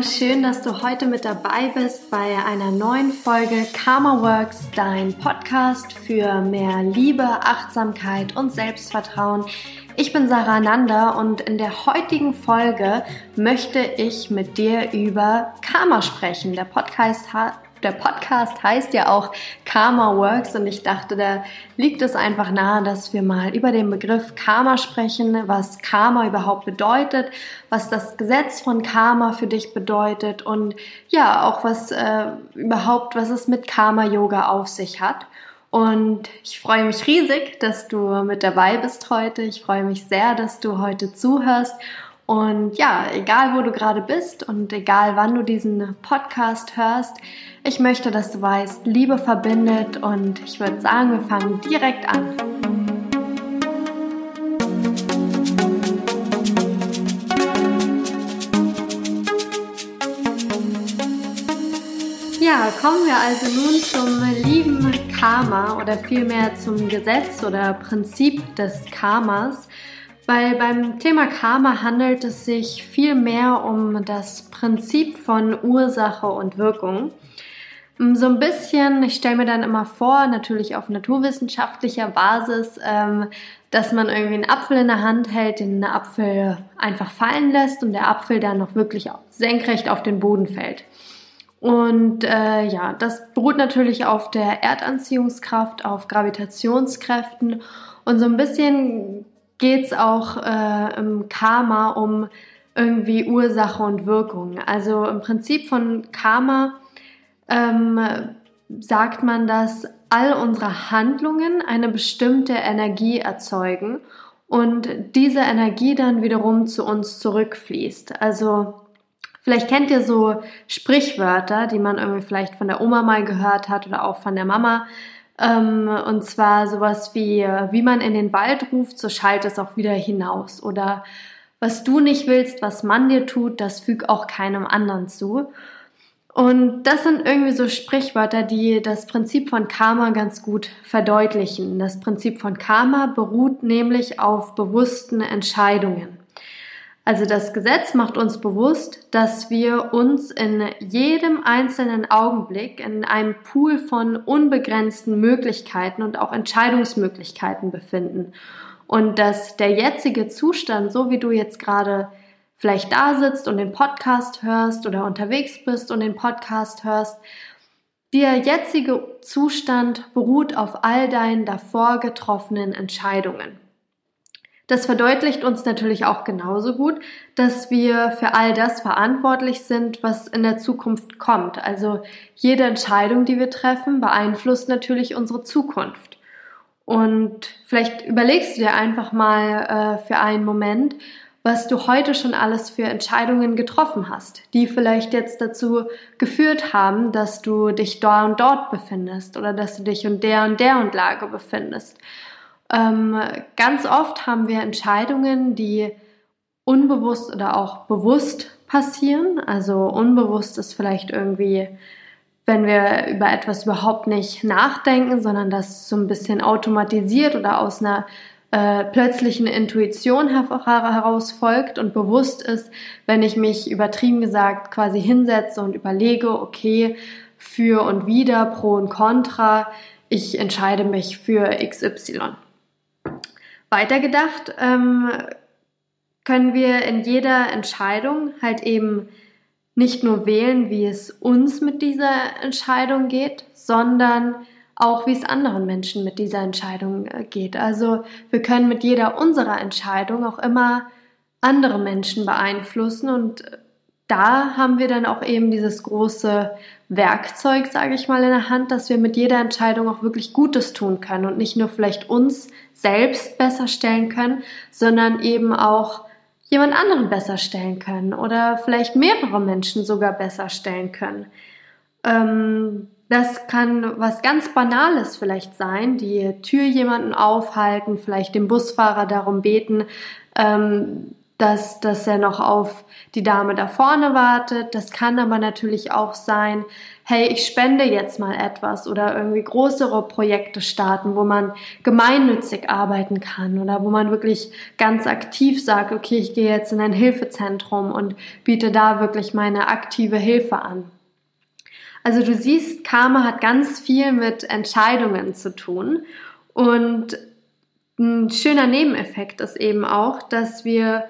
Schön, dass du heute mit dabei bist bei einer neuen Folge Karma Works, dein Podcast für mehr Liebe, Achtsamkeit und Selbstvertrauen. Ich bin Sarah Nanda und in der heutigen Folge möchte ich mit dir über Karma sprechen. Der Podcast der Podcast heißt ja auch Karma Works und ich dachte, da liegt es einfach nahe, dass wir mal über den Begriff Karma sprechen, was Karma überhaupt bedeutet, was das Gesetz von Karma für dich bedeutet und ja, auch was äh, überhaupt, was es mit Karma Yoga auf sich hat. Und ich freue mich riesig, dass du mit dabei bist heute. Ich freue mich sehr, dass du heute zuhörst und ja, egal wo du gerade bist und egal wann du diesen Podcast hörst, ich möchte, dass du weißt, Liebe verbindet und ich würde sagen, wir fangen direkt an. Ja, kommen wir also nun zum lieben Karma oder vielmehr zum Gesetz oder Prinzip des Karmas. Weil beim Thema Karma handelt es sich viel mehr um das Prinzip von Ursache und Wirkung. Mm, so ein bisschen, ich stelle mir dann immer vor, natürlich auf naturwissenschaftlicher Basis, ähm, dass man irgendwie einen Apfel in der Hand hält, den Apfel einfach fallen lässt und der Apfel dann noch wirklich senkrecht auf den Boden fällt. Und äh, ja, das beruht natürlich auf der Erdanziehungskraft, auf Gravitationskräften und so ein bisschen geht es auch äh, im Karma um irgendwie Ursache und Wirkung. Also im Prinzip von Karma ähm, sagt man, dass all unsere Handlungen eine bestimmte Energie erzeugen und diese Energie dann wiederum zu uns zurückfließt. Also vielleicht kennt ihr so Sprichwörter, die man irgendwie vielleicht von der Oma mal gehört hat oder auch von der Mama. Ähm, und zwar sowas wie, wie man in den Wald ruft, so schallt es auch wieder hinaus. Oder was du nicht willst, was man dir tut, das füg auch keinem anderen zu. Und das sind irgendwie so Sprichwörter, die das Prinzip von Karma ganz gut verdeutlichen. Das Prinzip von Karma beruht nämlich auf bewussten Entscheidungen. Also das Gesetz macht uns bewusst, dass wir uns in jedem einzelnen Augenblick in einem Pool von unbegrenzten Möglichkeiten und auch Entscheidungsmöglichkeiten befinden. Und dass der jetzige Zustand, so wie du jetzt gerade vielleicht da sitzt und den Podcast hörst oder unterwegs bist und den Podcast hörst, der jetzige Zustand beruht auf all deinen davor getroffenen Entscheidungen. Das verdeutlicht uns natürlich auch genauso gut, dass wir für all das verantwortlich sind, was in der Zukunft kommt. Also jede Entscheidung, die wir treffen, beeinflusst natürlich unsere Zukunft. Und vielleicht überlegst du dir einfach mal äh, für einen Moment, was du heute schon alles für Entscheidungen getroffen hast, die vielleicht jetzt dazu geführt haben, dass du dich dort und dort befindest oder dass du dich in der und der und Lage befindest. Ähm, ganz oft haben wir Entscheidungen, die unbewusst oder auch bewusst passieren. Also unbewusst ist vielleicht irgendwie, wenn wir über etwas überhaupt nicht nachdenken, sondern das so ein bisschen automatisiert oder aus einer äh, plötzlichen Intuition heraus folgt und bewusst ist, wenn ich mich übertrieben gesagt quasi hinsetze und überlege, okay, für und wider, pro und contra, ich entscheide mich für XY. Weitergedacht ähm, können wir in jeder Entscheidung halt eben nicht nur wählen, wie es uns mit dieser Entscheidung geht, sondern auch wie es anderen Menschen mit dieser Entscheidung äh, geht. Also wir können mit jeder unserer Entscheidung auch immer andere Menschen beeinflussen und da haben wir dann auch eben dieses große Werkzeug, sage ich mal, in der Hand, dass wir mit jeder Entscheidung auch wirklich Gutes tun können und nicht nur vielleicht uns selbst besser stellen können, sondern eben auch jemand anderen besser stellen können oder vielleicht mehrere Menschen sogar besser stellen können. Ähm, das kann was ganz Banales vielleicht sein, die Tür jemanden aufhalten, vielleicht dem Busfahrer darum beten, ähm, dass, dass er noch auf die Dame da vorne wartet. Das kann aber natürlich auch sein, hey, ich spende jetzt mal etwas oder irgendwie größere Projekte starten, wo man gemeinnützig arbeiten kann oder wo man wirklich ganz aktiv sagt, okay, ich gehe jetzt in ein Hilfezentrum und biete da wirklich meine aktive Hilfe an. Also du siehst, Karma hat ganz viel mit Entscheidungen zu tun und ein schöner Nebeneffekt ist eben auch, dass wir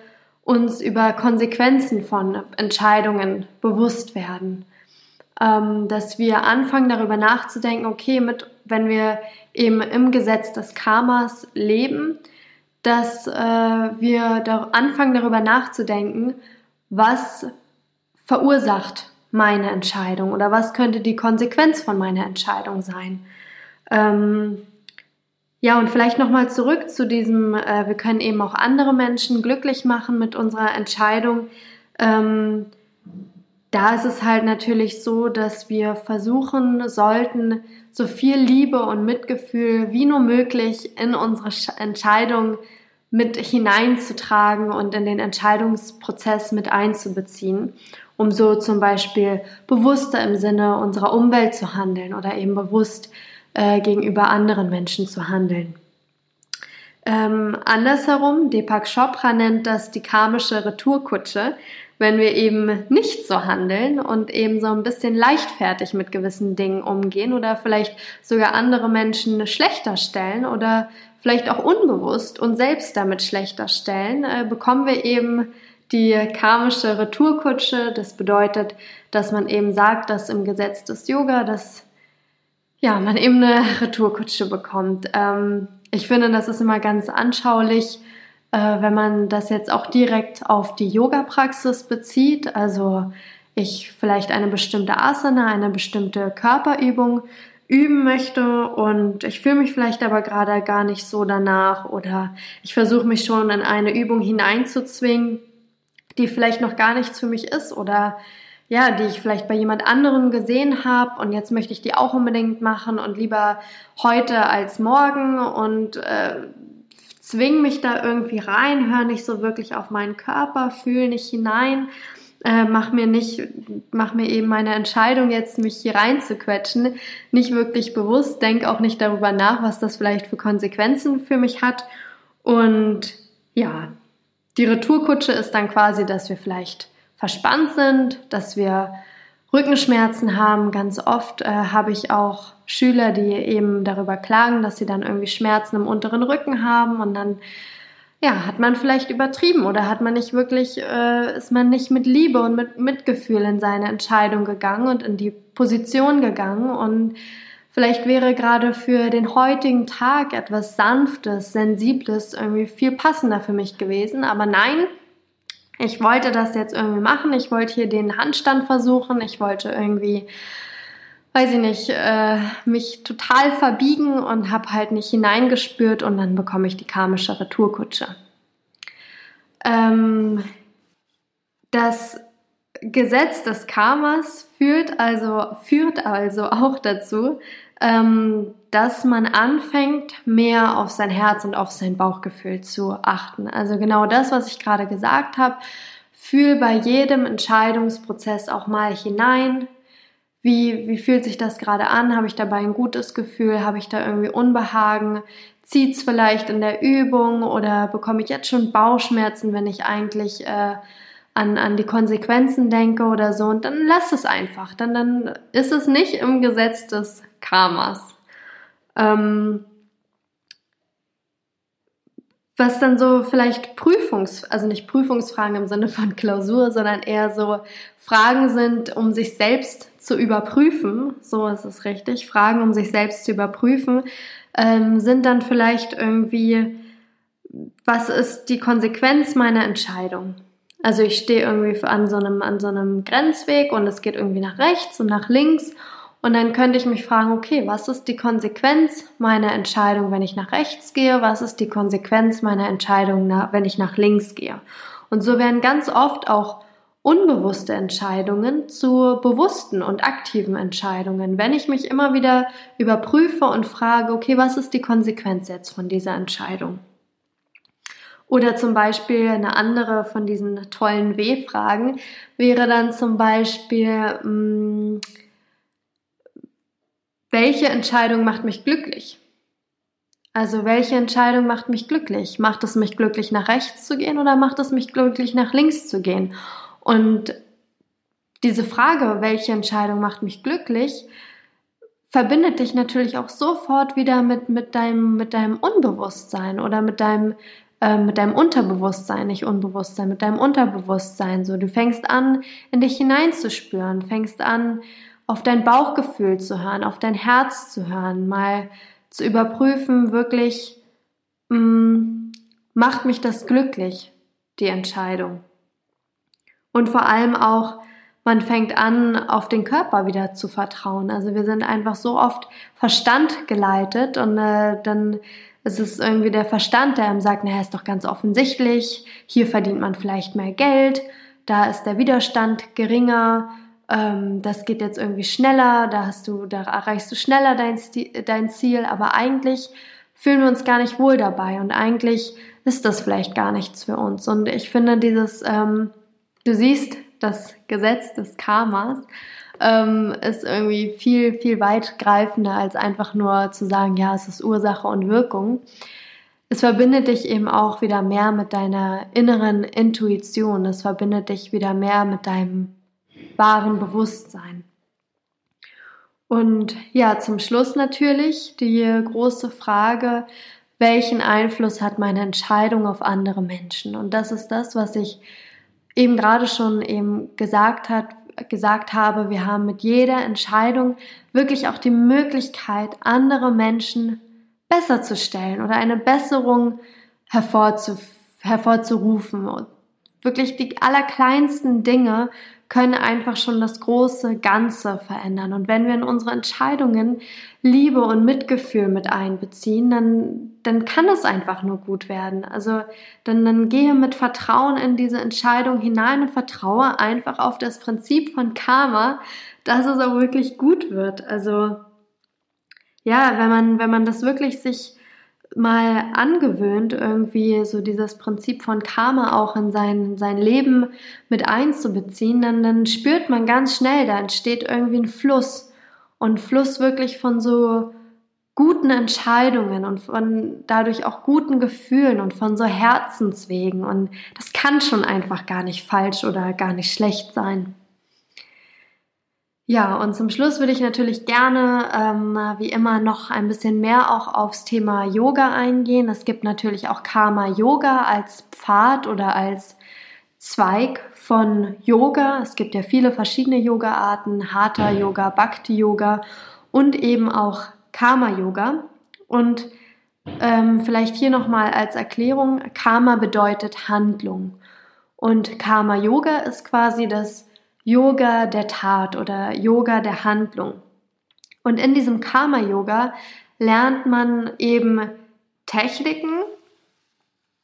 uns über Konsequenzen von Entscheidungen bewusst werden. Ähm, dass wir anfangen darüber nachzudenken, okay, mit, wenn wir eben im Gesetz des Karmas leben, dass äh, wir da anfangen darüber nachzudenken, was verursacht meine Entscheidung oder was könnte die Konsequenz von meiner Entscheidung sein. Ähm, ja, und vielleicht nochmal zurück zu diesem, äh, wir können eben auch andere Menschen glücklich machen mit unserer Entscheidung. Ähm, da ist es halt natürlich so, dass wir versuchen sollten, so viel Liebe und Mitgefühl wie nur möglich in unsere Entscheidung mit hineinzutragen und in den Entscheidungsprozess mit einzubeziehen, um so zum Beispiel bewusster im Sinne unserer Umwelt zu handeln oder eben bewusst äh, gegenüber anderen Menschen zu handeln. Ähm, andersherum, Deepak Chopra nennt das die karmische Retourkutsche, wenn wir eben nicht so handeln und eben so ein bisschen leichtfertig mit gewissen Dingen umgehen oder vielleicht sogar andere Menschen schlechter stellen oder vielleicht auch unbewusst und selbst damit schlechter stellen, äh, bekommen wir eben die karmische Retourkutsche. Das bedeutet, dass man eben sagt, dass im Gesetz des Yoga, dass ja, man eben eine Retourkutsche bekommt. Ähm, ich finde, das ist immer ganz anschaulich, äh, wenn man das jetzt auch direkt auf die Yoga-Praxis bezieht. Also ich vielleicht eine bestimmte Asana, eine bestimmte Körperübung üben möchte und ich fühle mich vielleicht aber gerade gar nicht so danach oder ich versuche mich schon in eine Übung hineinzuzwingen, die vielleicht noch gar nichts für mich ist oder ja, die ich vielleicht bei jemand anderem gesehen habe und jetzt möchte ich die auch unbedingt machen und lieber heute als morgen und äh, zwing mich da irgendwie rein, höre nicht so wirklich auf meinen Körper, fühle nicht hinein, äh, mach mir nicht, mach mir eben meine Entscheidung jetzt, mich hier reinzuquetschen, nicht wirklich bewusst, denk auch nicht darüber nach, was das vielleicht für Konsequenzen für mich hat und ja, die Retourkutsche ist dann quasi, dass wir vielleicht verspannt sind, dass wir Rückenschmerzen haben. Ganz oft äh, habe ich auch Schüler, die eben darüber klagen, dass sie dann irgendwie Schmerzen im unteren Rücken haben und dann ja, hat man vielleicht übertrieben oder hat man nicht wirklich, äh, ist man nicht mit Liebe und mit Mitgefühl in seine Entscheidung gegangen und in die Position gegangen und vielleicht wäre gerade für den heutigen Tag etwas Sanftes, Sensibles irgendwie viel passender für mich gewesen, aber nein, ich wollte das jetzt irgendwie machen. Ich wollte hier den Handstand versuchen. Ich wollte irgendwie, weiß ich nicht, äh, mich total verbiegen und habe halt nicht hineingespürt und dann bekomme ich die karmische Retourkutsche. Ähm, das Gesetz des Karmas führt also, führt also auch dazu, ähm, dass man anfängt, mehr auf sein Herz und auf sein Bauchgefühl zu achten. Also genau das, was ich gerade gesagt habe. Fühl bei jedem Entscheidungsprozess auch mal hinein. Wie, wie fühlt sich das gerade an? Habe ich dabei ein gutes Gefühl? Habe ich da irgendwie Unbehagen? Zieht es vielleicht in der Übung oder bekomme ich jetzt schon Bauchschmerzen, wenn ich eigentlich äh, an, an die Konsequenzen denke oder so? Und dann lass es einfach. Dann, dann ist es nicht im Gesetz des Karmas. Ähm, was dann so vielleicht Prüfungs-, also nicht Prüfungsfragen im Sinne von Klausur, sondern eher so Fragen sind, um sich selbst zu überprüfen, so ist es richtig, Fragen, um sich selbst zu überprüfen, ähm, sind dann vielleicht irgendwie, was ist die Konsequenz meiner Entscheidung? Also ich stehe irgendwie an so einem, an so einem Grenzweg und es geht irgendwie nach rechts und nach links und dann könnte ich mich fragen, okay, was ist die Konsequenz meiner Entscheidung, wenn ich nach rechts gehe? Was ist die Konsequenz meiner Entscheidung, wenn ich nach links gehe? Und so werden ganz oft auch unbewusste Entscheidungen zu bewussten und aktiven Entscheidungen, wenn ich mich immer wieder überprüfe und frage, okay, was ist die Konsequenz jetzt von dieser Entscheidung? Oder zum Beispiel eine andere von diesen tollen W-Fragen wäre dann zum Beispiel, mh, hm, welche Entscheidung macht mich glücklich? Also welche Entscheidung macht mich glücklich? Macht es mich glücklich, nach rechts zu gehen oder macht es mich glücklich, nach links zu gehen? Und diese Frage, welche Entscheidung macht mich glücklich, verbindet dich natürlich auch sofort wieder mit, mit, deinem, mit deinem Unbewusstsein oder mit deinem, äh, mit deinem Unterbewusstsein, nicht Unbewusstsein, mit deinem Unterbewusstsein. So, du fängst an, in dich hineinzuspüren, fängst an, auf dein Bauchgefühl zu hören, auf dein Herz zu hören, mal zu überprüfen, wirklich, mh, mm, macht mich das glücklich, die Entscheidung. Und vor allem auch, man fängt an, auf den Körper wieder zu vertrauen. Also wir sind einfach so oft Verstand geleitet und äh, dann ist es irgendwie der Verstand, der einem sagt, naja, ist doch ganz offensichtlich, hier verdient man vielleicht mehr Geld, da ist der Widerstand geringer, ähm, das geht jetzt irgendwie schneller, da hast du, da erreichst du schneller dein, dein Ziel, aber eigentlich fühlen wir uns gar nicht wohl dabei und eigentlich ist das vielleicht gar nichts für uns. Und ich finde dieses, ähm, du siehst das Gesetz des Karmas, ähm, ist irgendwie viel, viel weitgreifender als einfach nur zu sagen, ja, es ist Ursache und Wirkung. Es verbindet dich eben auch wieder mehr mit deiner inneren Intuition. Es verbindet dich wieder mehr mit deinem wahren Bewusstsein. Und ja, zum Schluss natürlich die große Frage, welchen Einfluss hat meine Entscheidung auf andere Menschen? Und das ist das, was ich eben gerade schon eben gesagt hat, gesagt habe, wir haben mit jeder Entscheidung wirklich auch die Möglichkeit, andere Menschen besser zu stellen oder eine Besserung hervorzu, hervorzurufen. Und wirklich die allerkleinsten Dinge können einfach schon das große Ganze verändern. Und wenn wir in unsere Entscheidungen Liebe und Mitgefühl mit einbeziehen, dann, dann kann es einfach nur gut werden. Also dann, dann gehe mit Vertrauen in diese Entscheidung hinein und vertraue einfach auf das Prinzip von Karma, dass es auch wirklich gut wird. Also ja, wenn man, wenn man das wirklich sich mal angewöhnt, irgendwie so dieses Prinzip von Karma auch in sein, sein Leben mit einzubeziehen, dann, dann spürt man ganz schnell, da entsteht irgendwie ein Fluss. Und Fluss wirklich von so guten Entscheidungen und von dadurch auch guten Gefühlen und von so Herzenswegen. Und das kann schon einfach gar nicht falsch oder gar nicht schlecht sein. Ja, und zum Schluss würde ich natürlich gerne, ähm, wie immer, noch ein bisschen mehr auch aufs Thema Yoga eingehen. Es gibt natürlich auch Karma Yoga als Pfad oder als Zweig von Yoga. Es gibt ja viele verschiedene Yoga-Arten, Hatha Yoga, Bhakti Yoga und eben auch Karma Yoga. Und ähm, vielleicht hier nochmal als Erklärung, Karma bedeutet Handlung. Und Karma Yoga ist quasi das Yoga der Tat oder Yoga der Handlung. Und in diesem Karma-Yoga lernt man eben Techniken,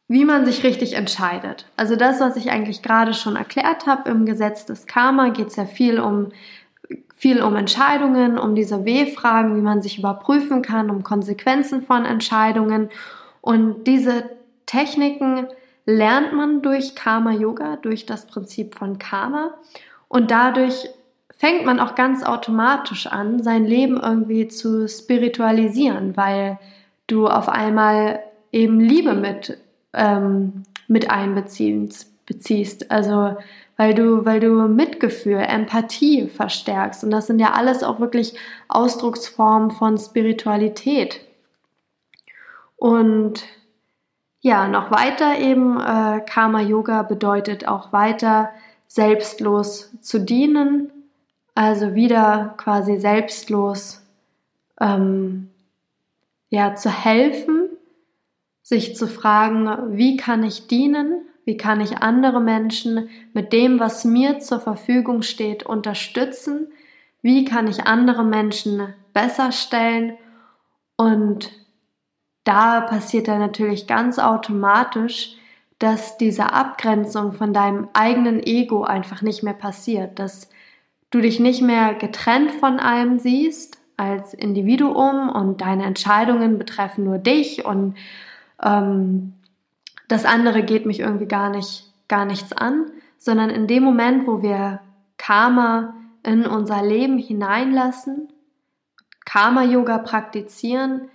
wie man sich richtig entscheidet. Also das, was ich eigentlich gerade schon erklärt habe im Gesetz des Karma, geht es ja viel um viel um Entscheidungen, um diese W-Fragen, wie man sich überprüfen kann, um Konsequenzen von Entscheidungen. Und diese Techniken lernt man durch Karma Yoga, durch das Prinzip von Karma. Und dadurch fängt man auch ganz automatisch an, sein Leben irgendwie zu spiritualisieren, weil du auf einmal eben Liebe mit, ähm, mit einbeziehst. Beziehst. Also weil du, weil du Mitgefühl, Empathie verstärkst. Und das sind ja alles auch wirklich Ausdrucksformen von Spiritualität. Und ja, noch weiter eben, äh, Karma Yoga bedeutet auch weiter, selbstlos zu dienen, also wieder quasi selbstlos ähm, ja, zu helfen, sich zu fragen, wie kann ich dienen, wie kann ich andere Menschen mit dem, was mir zur Verfügung steht, unterstützen, wie kann ich andere Menschen besser stellen? Und da passiert dann natürlich ganz automatisch, dass diese Abgrenzung von deinem eigenen Ego einfach nicht mehr passiert, dass du dich nicht mehr getrennt von allem siehst als Individuum und deine Entscheidungen betreffen nur dich und ähm, das andere geht mich irgendwie gar nicht, gar nichts an, sondern in dem Moment, wo wir Karma in unser Leben hineinlassen, Karma-Yoga praktizieren,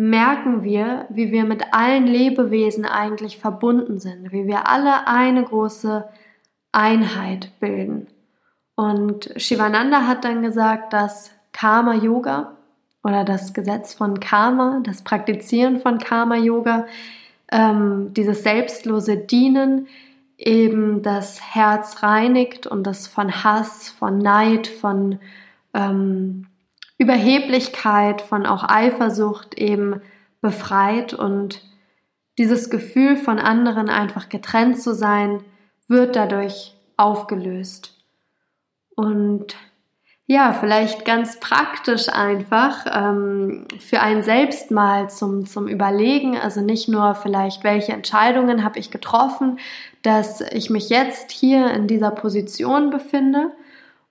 merken wir, wie wir mit allen Lebewesen eigentlich verbunden sind, wie wir alle eine große Einheit bilden. Und Shivananda hat dann gesagt, dass Karma Yoga oder das Gesetz von Karma, das Praktizieren von Karma Yoga, ähm, dieses selbstlose Dienen eben das Herz reinigt und das von Hass, von Neid, von ähm, Überheblichkeit, von auch Eifersucht eben befreit und dieses Gefühl von anderen einfach getrennt zu sein, wird dadurch aufgelöst. Und ja, vielleicht ganz praktisch einfach ähm, für einen selbst mal zum, zum Überlegen, also nicht nur vielleicht, welche Entscheidungen habe ich getroffen, dass ich mich jetzt hier in dieser Position befinde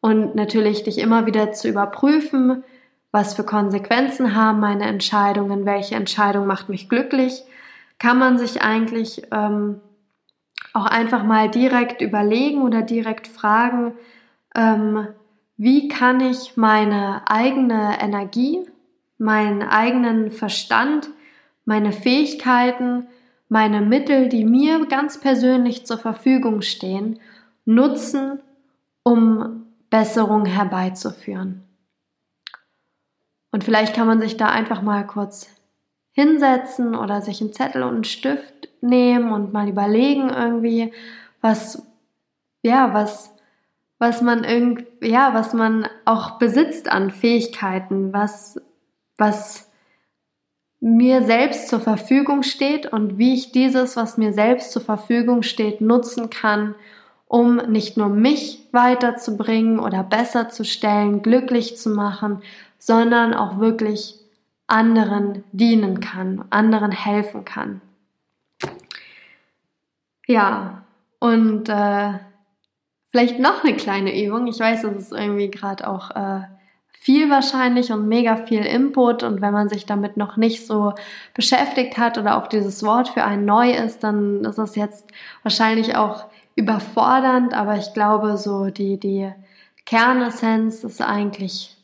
und natürlich dich immer wieder zu überprüfen, was für Konsequenzen haben meine Entscheidungen, welche Entscheidung macht mich glücklich, kann man sich eigentlich ähm, auch einfach mal direkt überlegen oder direkt fragen, ähm, wie kann ich meine eigene Energie, meinen eigenen Verstand, meine Fähigkeiten, meine Mittel, die mir ganz persönlich zur Verfügung stehen, nutzen, um Besserung herbeizuführen. Und vielleicht kann man sich da einfach mal kurz hinsetzen oder sich einen Zettel und einen Stift nehmen und mal überlegen irgendwie, was, ja, was was man irgend, ja, was man auch besitzt an Fähigkeiten, was, was mir selbst zur Verfügung steht und wie ich dieses, was mir selbst zur Verfügung steht, nutzen kann, um nicht nur mich weiterzubringen oder besser zu stellen, glücklich zu machen, sondern auch wirklich anderen dienen kann, anderen helfen kann. Ja, und äh, Vielleicht noch eine kleine Übung. Ich weiß, es ist irgendwie gerade auch äh, viel wahrscheinlich und mega viel Input. Und wenn man sich damit noch nicht so beschäftigt hat oder auch dieses Wort für einen neu ist, dann ist es jetzt wahrscheinlich auch überfordernd. Aber ich glaube, so die, die Kernessenz ist eigentlich,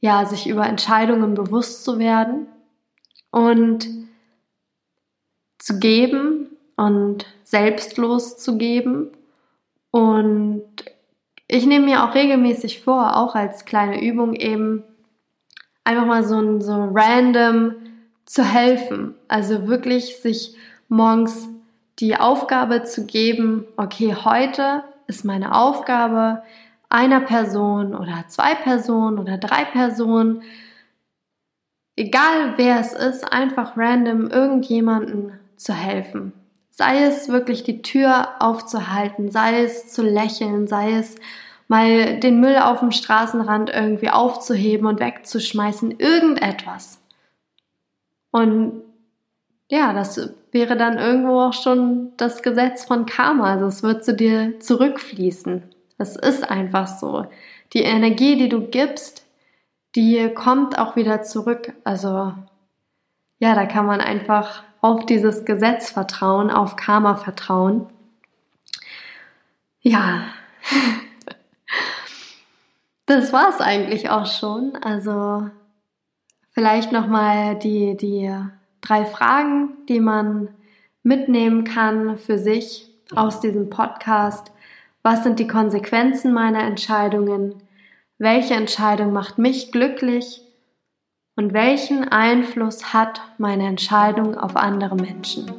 ja, sich über Entscheidungen bewusst zu werden und zu geben und selbstlos zu geben und ich nehme mir auch regelmäßig vor, auch als kleine Übung eben einfach mal so, so random zu helfen. Also wirklich sich morgens die Aufgabe zu geben, okay, heute ist meine Aufgabe, einer Person oder zwei Personen oder drei Personen, egal wer es ist, einfach random irgendjemanden zu helfen. Sei es wirklich die Tür aufzuhalten, sei es zu lächeln, sei es mal den Müll auf dem Straßenrand irgendwie aufzuheben und wegzuschmeißen, irgendetwas. Und ja, das wäre dann irgendwo auch schon das Gesetz von Karma. Also es wird zu dir zurückfließen. Es ist einfach so. Die Energie, die du gibst, die kommt auch wieder zurück. Also ja, da kann man einfach auf dieses Gesetz vertrauen, auf Karma vertrauen. Ja, das war es eigentlich auch schon. Also vielleicht nochmal die, die drei Fragen, die man mitnehmen kann für sich aus diesem Podcast. Was sind die Konsequenzen meiner Entscheidungen? Welche Entscheidung macht mich glücklich? und welchen Einfluss hat meine Entscheidung auf andere Menschen.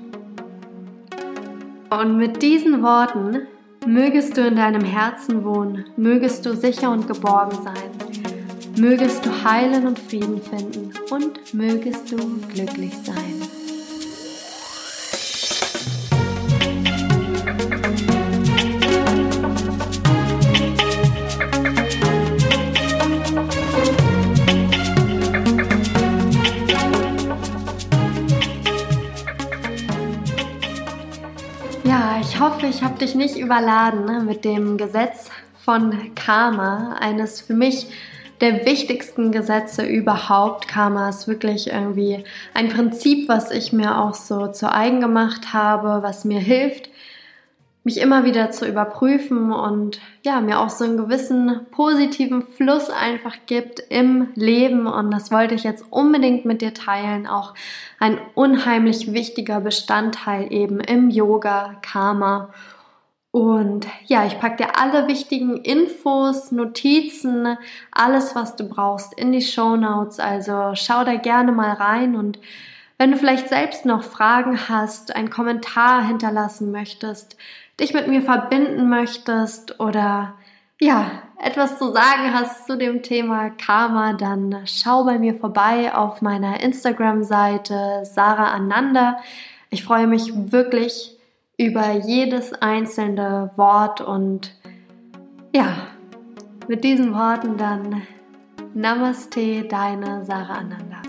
Und mit diesen Worten mögest du in deinem Herzen wohnen, mögest du sicher und geborgen sein, mögest du heilen und Frieden finden und mögest du glücklich sein. Ich habe dich nicht überladen ne, mit dem Gesetz von Karma, eines für mich der wichtigsten Gesetze überhaupt. Karma ist wirklich irgendwie ein Prinzip, was ich mir auch so zu eigen gemacht habe, was mir hilft, mich immer wieder zu überprüfen und ja, mir auch so einen gewissen positiven Fluss einfach gibt im Leben und das wollte ich jetzt unbedingt mit dir teilen, auch ein unheimlich wichtiger Bestandteil eben im Yoga Karma. Und ja, ich packe dir alle wichtigen Infos, Notizen, alles, was du brauchst in die Show Notes. Also schau da gerne mal rein und wenn du vielleicht selbst noch Fragen hast, einen Kommentar hinterlassen möchtest, dich mit mir verbinden möchtest oder ja, etwas zu sagen hast zu dem Thema Karma, dann schau bei mir vorbei auf meiner Instagram-Seite Sarah Ananda. Ich freue mich wirklich über jedes einzelne Wort und ja, mit diesen Worten dann Namaste, deine Sarah Ananda.